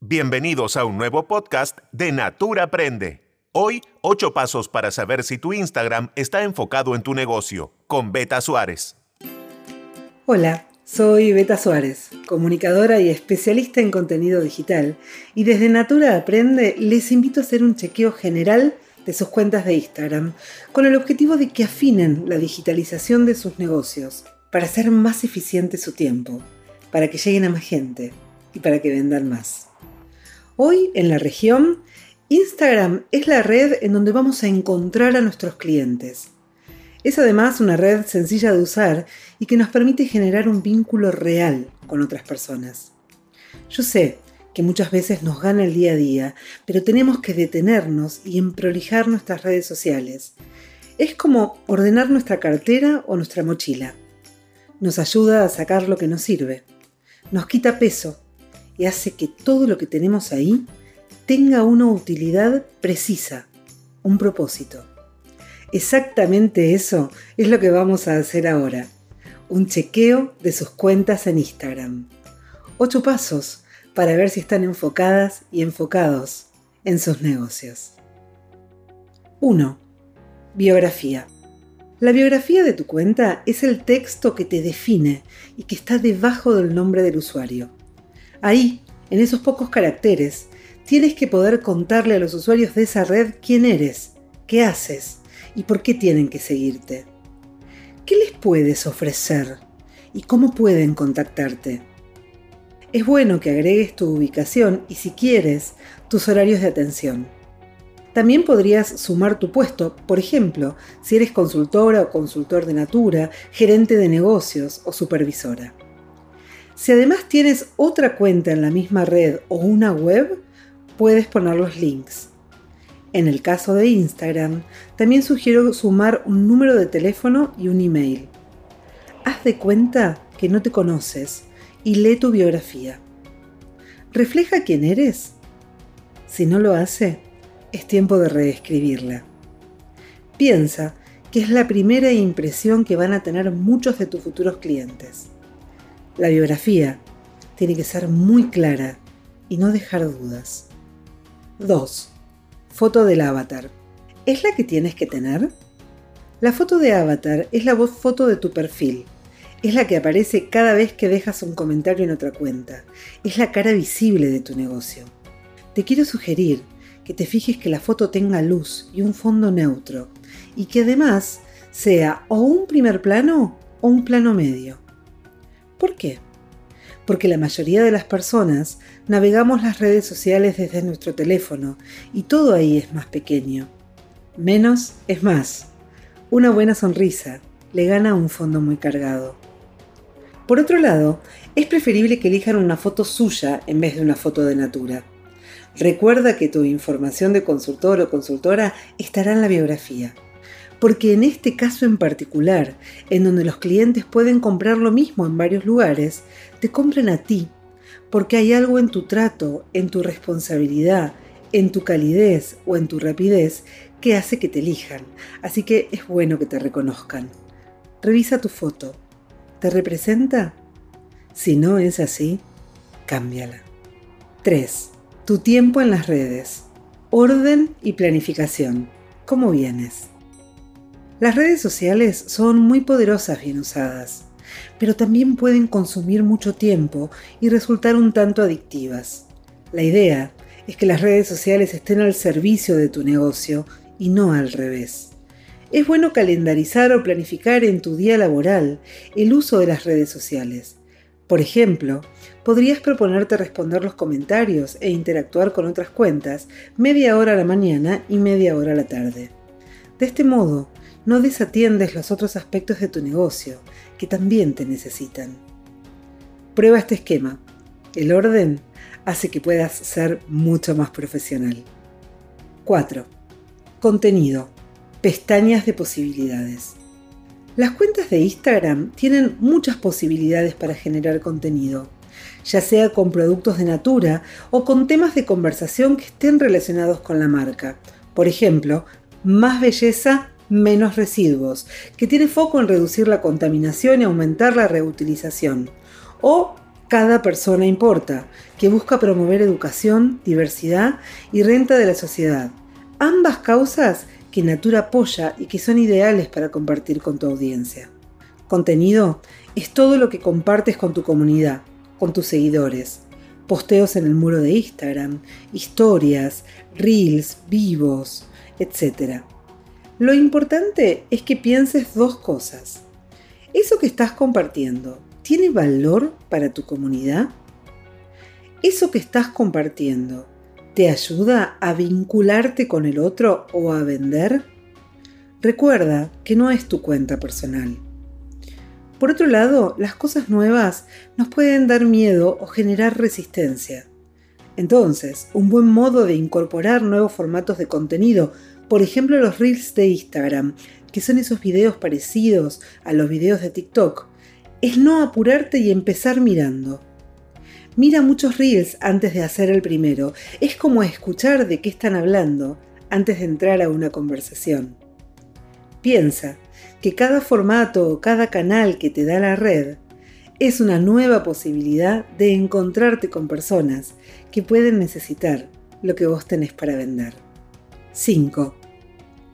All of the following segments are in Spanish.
Bienvenidos a un nuevo podcast de Natura Aprende. Hoy, 8 pasos para saber si tu Instagram está enfocado en tu negocio, con Beta Suárez. Hola, soy Beta Suárez, comunicadora y especialista en contenido digital, y desde Natura Aprende les invito a hacer un chequeo general de sus cuentas de Instagram, con el objetivo de que afinen la digitalización de sus negocios, para hacer más eficiente su tiempo, para que lleguen a más gente y para que vendan más. Hoy en la región, Instagram es la red en donde vamos a encontrar a nuestros clientes. Es además una red sencilla de usar y que nos permite generar un vínculo real con otras personas. Yo sé que muchas veces nos gana el día a día, pero tenemos que detenernos y emprolijar nuestras redes sociales. Es como ordenar nuestra cartera o nuestra mochila. Nos ayuda a sacar lo que nos sirve. Nos quita peso y hace que todo lo que tenemos ahí tenga una utilidad precisa, un propósito. Exactamente eso es lo que vamos a hacer ahora. Un chequeo de sus cuentas en Instagram. Ocho pasos para ver si están enfocadas y enfocados en sus negocios. 1. Biografía. La biografía de tu cuenta es el texto que te define y que está debajo del nombre del usuario. Ahí, en esos pocos caracteres, tienes que poder contarle a los usuarios de esa red quién eres, qué haces y por qué tienen que seguirte. ¿Qué les puedes ofrecer y cómo pueden contactarte? Es bueno que agregues tu ubicación y si quieres, tus horarios de atención. También podrías sumar tu puesto, por ejemplo, si eres consultora o consultor de natura, gerente de negocios o supervisora. Si además tienes otra cuenta en la misma red o una web, puedes poner los links. En el caso de Instagram, también sugiero sumar un número de teléfono y un email. Haz de cuenta que no te conoces y lee tu biografía. ¿Refleja quién eres? Si no lo hace, es tiempo de reescribirla. Piensa que es la primera impresión que van a tener muchos de tus futuros clientes. La biografía tiene que ser muy clara y no dejar dudas. 2. Foto del avatar. ¿Es la que tienes que tener? La foto de avatar es la foto de tu perfil. Es la que aparece cada vez que dejas un comentario en otra cuenta. Es la cara visible de tu negocio. Te quiero sugerir que te fijes que la foto tenga luz y un fondo neutro y que además sea o un primer plano o un plano medio. ¿Por qué? Porque la mayoría de las personas navegamos las redes sociales desde nuestro teléfono y todo ahí es más pequeño. Menos es más. Una buena sonrisa le gana un fondo muy cargado. Por otro lado, es preferible que elijan una foto suya en vez de una foto de natura. Recuerda que tu información de consultor o consultora estará en la biografía porque en este caso en particular, en donde los clientes pueden comprar lo mismo en varios lugares, te compren a ti, porque hay algo en tu trato, en tu responsabilidad, en tu calidez o en tu rapidez que hace que te elijan, así que es bueno que te reconozcan. Revisa tu foto. ¿Te representa? Si no es así, cámbiala. 3. Tu tiempo en las redes. Orden y planificación. ¿Cómo vienes? Las redes sociales son muy poderosas bien usadas, pero también pueden consumir mucho tiempo y resultar un tanto adictivas. La idea es que las redes sociales estén al servicio de tu negocio y no al revés. Es bueno calendarizar o planificar en tu día laboral el uso de las redes sociales. Por ejemplo, podrías proponerte responder los comentarios e interactuar con otras cuentas media hora a la mañana y media hora a la tarde. De este modo, no desatiendes los otros aspectos de tu negocio, que también te necesitan. Prueba este esquema. El orden hace que puedas ser mucho más profesional. 4. Contenido. Pestañas de posibilidades. Las cuentas de Instagram tienen muchas posibilidades para generar contenido, ya sea con productos de natura o con temas de conversación que estén relacionados con la marca. Por ejemplo, más belleza menos residuos, que tiene foco en reducir la contaminación y aumentar la reutilización. O Cada persona importa, que busca promover educación, diversidad y renta de la sociedad. Ambas causas que Natura apoya y que son ideales para compartir con tu audiencia. Contenido es todo lo que compartes con tu comunidad, con tus seguidores. Posteos en el muro de Instagram, historias, reels, vivos, etc. Lo importante es que pienses dos cosas. ¿Eso que estás compartiendo tiene valor para tu comunidad? ¿Eso que estás compartiendo te ayuda a vincularte con el otro o a vender? Recuerda que no es tu cuenta personal. Por otro lado, las cosas nuevas nos pueden dar miedo o generar resistencia. Entonces, un buen modo de incorporar nuevos formatos de contenido, por ejemplo los reels de Instagram, que son esos videos parecidos a los videos de TikTok, es no apurarte y empezar mirando. Mira muchos reels antes de hacer el primero. Es como escuchar de qué están hablando antes de entrar a una conversación. Piensa que cada formato o cada canal que te da la red es una nueva posibilidad de encontrarte con personas que pueden necesitar lo que vos tenés para vender. 5.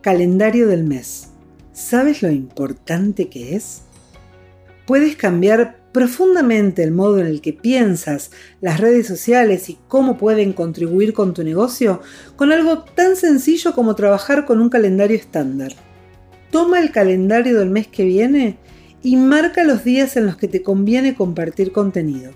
Calendario del mes. ¿Sabes lo importante que es? Puedes cambiar profundamente el modo en el que piensas las redes sociales y cómo pueden contribuir con tu negocio con algo tan sencillo como trabajar con un calendario estándar. Toma el calendario del mes que viene y marca los días en los que te conviene compartir contenido.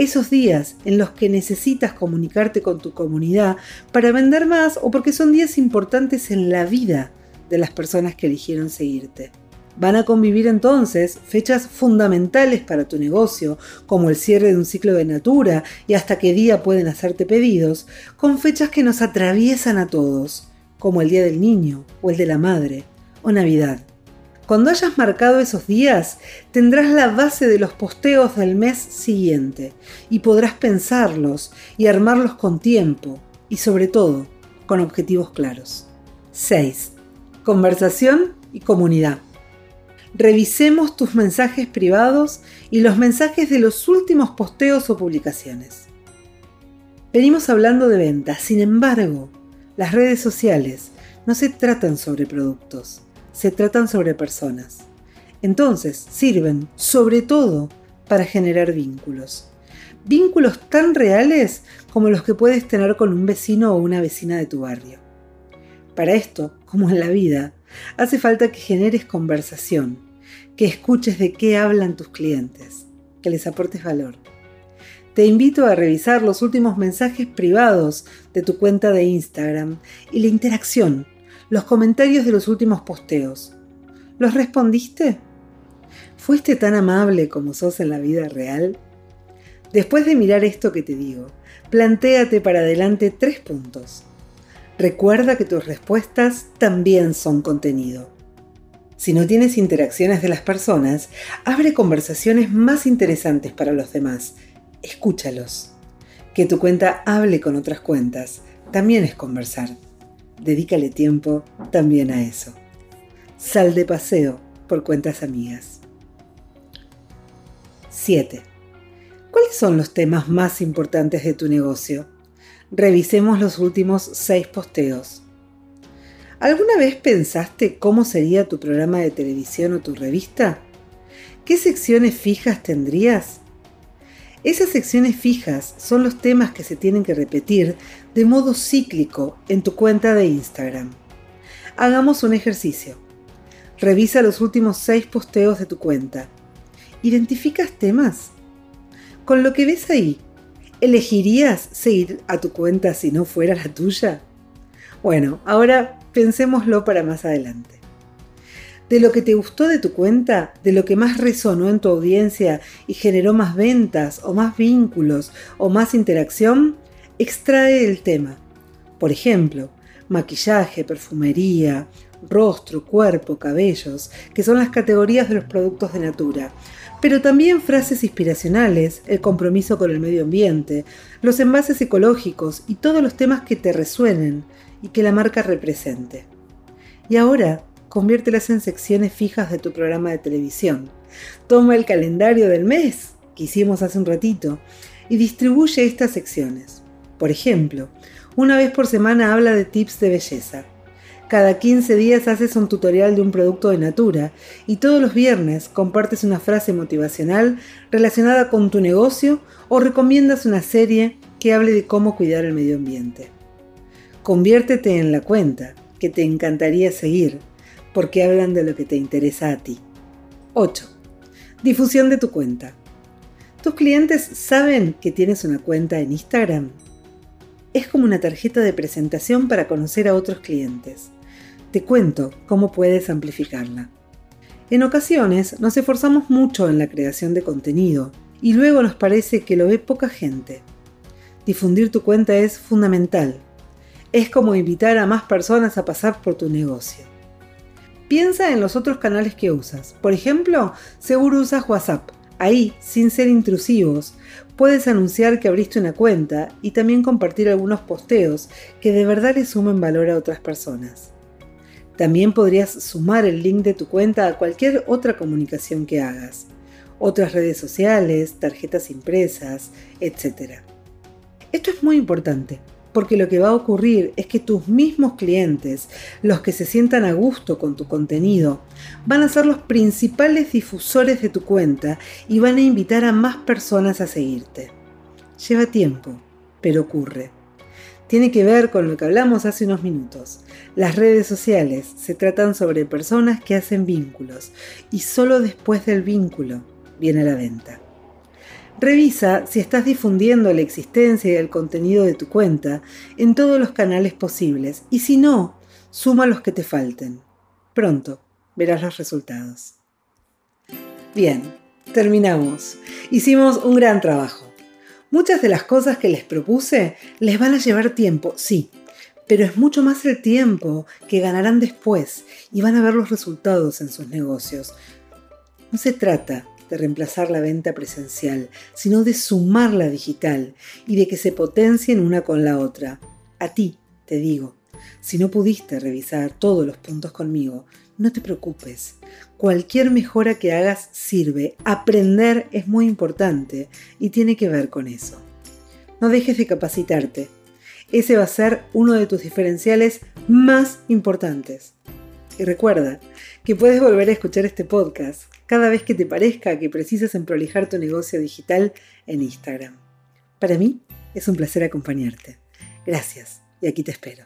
Esos días en los que necesitas comunicarte con tu comunidad para vender más o porque son días importantes en la vida de las personas que eligieron seguirte. Van a convivir entonces fechas fundamentales para tu negocio, como el cierre de un ciclo de natura y hasta qué día pueden hacerte pedidos, con fechas que nos atraviesan a todos, como el Día del Niño o el de la Madre o Navidad. Cuando hayas marcado esos días, tendrás la base de los posteos del mes siguiente y podrás pensarlos y armarlos con tiempo y sobre todo con objetivos claros. 6. Conversación y comunidad revisemos tus mensajes privados y los mensajes de los últimos posteos o publicaciones. Venimos hablando de ventas, sin embargo, las redes sociales no se tratan sobre productos, se tratan sobre personas. Entonces, sirven sobre todo para generar vínculos. Vínculos tan reales como los que puedes tener con un vecino o una vecina de tu barrio. Para esto, como en la vida, Hace falta que generes conversación, que escuches de qué hablan tus clientes, que les aportes valor. Te invito a revisar los últimos mensajes privados de tu cuenta de Instagram y la interacción, los comentarios de los últimos posteos. ¿Los respondiste? ¿Fuiste tan amable como sos en la vida real? Después de mirar esto que te digo, plantéate para adelante tres puntos. Recuerda que tus respuestas también son contenido. Si no tienes interacciones de las personas, abre conversaciones más interesantes para los demás. Escúchalos. Que tu cuenta hable con otras cuentas también es conversar. Dedícale tiempo también a eso. Sal de paseo por cuentas amigas. 7. ¿Cuáles son los temas más importantes de tu negocio? revisemos los últimos seis posteos. ¿Alguna vez pensaste cómo sería tu programa de televisión o tu revista? ¿Qué secciones fijas tendrías? Esas secciones fijas son los temas que se tienen que repetir de modo cíclico en tu cuenta de Instagram. Hagamos un ejercicio. Revisa los últimos seis posteos de tu cuenta. ¿Identificas temas? Con lo que ves ahí, ¿Elegirías seguir a tu cuenta si no fuera la tuya? Bueno, ahora pensémoslo para más adelante. De lo que te gustó de tu cuenta, de lo que más resonó en tu audiencia y generó más ventas o más vínculos o más interacción, extrae el tema. Por ejemplo, maquillaje, perfumería, rostro, cuerpo, cabellos, que son las categorías de los productos de Natura, pero también frases inspiracionales, el compromiso con el medio ambiente, los envases ecológicos y todos los temas que te resuenen y que la marca represente. Y ahora, conviértelas en secciones fijas de tu programa de televisión. Toma el calendario del mes, que hicimos hace un ratito y distribuye estas secciones. Por ejemplo, una vez por semana habla de tips de belleza. Cada 15 días haces un tutorial de un producto de Natura y todos los viernes compartes una frase motivacional relacionada con tu negocio o recomiendas una serie que hable de cómo cuidar el medio ambiente. Conviértete en la cuenta que te encantaría seguir porque hablan de lo que te interesa a ti. 8. Difusión de tu cuenta. ¿Tus clientes saben que tienes una cuenta en Instagram? Es como una tarjeta de presentación para conocer a otros clientes. Te cuento cómo puedes amplificarla. En ocasiones nos esforzamos mucho en la creación de contenido y luego nos parece que lo ve poca gente. Difundir tu cuenta es fundamental. Es como invitar a más personas a pasar por tu negocio. Piensa en los otros canales que usas. Por ejemplo, seguro usas WhatsApp. Ahí, sin ser intrusivos, puedes anunciar que abriste una cuenta y también compartir algunos posteos que de verdad le sumen valor a otras personas. También podrías sumar el link de tu cuenta a cualquier otra comunicación que hagas, otras redes sociales, tarjetas impresas, etc. Esto es muy importante porque lo que va a ocurrir es que tus mismos clientes, los que se sientan a gusto con tu contenido, van a ser los principales difusores de tu cuenta y van a invitar a más personas a seguirte. Lleva tiempo, pero ocurre. Tiene que ver con lo que hablamos hace unos minutos. Las redes sociales se tratan sobre personas que hacen vínculos y solo después del vínculo viene la venta. Revisa si estás difundiendo la existencia y el contenido de tu cuenta en todos los canales posibles y si no, suma los que te falten. Pronto verás los resultados. Bien, terminamos. Hicimos un gran trabajo. Muchas de las cosas que les propuse les van a llevar tiempo, sí, pero es mucho más el tiempo que ganarán después y van a ver los resultados en sus negocios. No se trata de reemplazar la venta presencial, sino de sumar la digital y de que se potencien una con la otra. A ti, te digo, si no pudiste revisar todos los puntos conmigo, no te preocupes. Cualquier mejora que hagas sirve. Aprender es muy importante y tiene que ver con eso. No dejes de capacitarte. Ese va a ser uno de tus diferenciales más importantes. Y recuerda que puedes volver a escuchar este podcast cada vez que te parezca que precisas prolijar tu negocio digital en Instagram. Para mí es un placer acompañarte. Gracias y aquí te espero.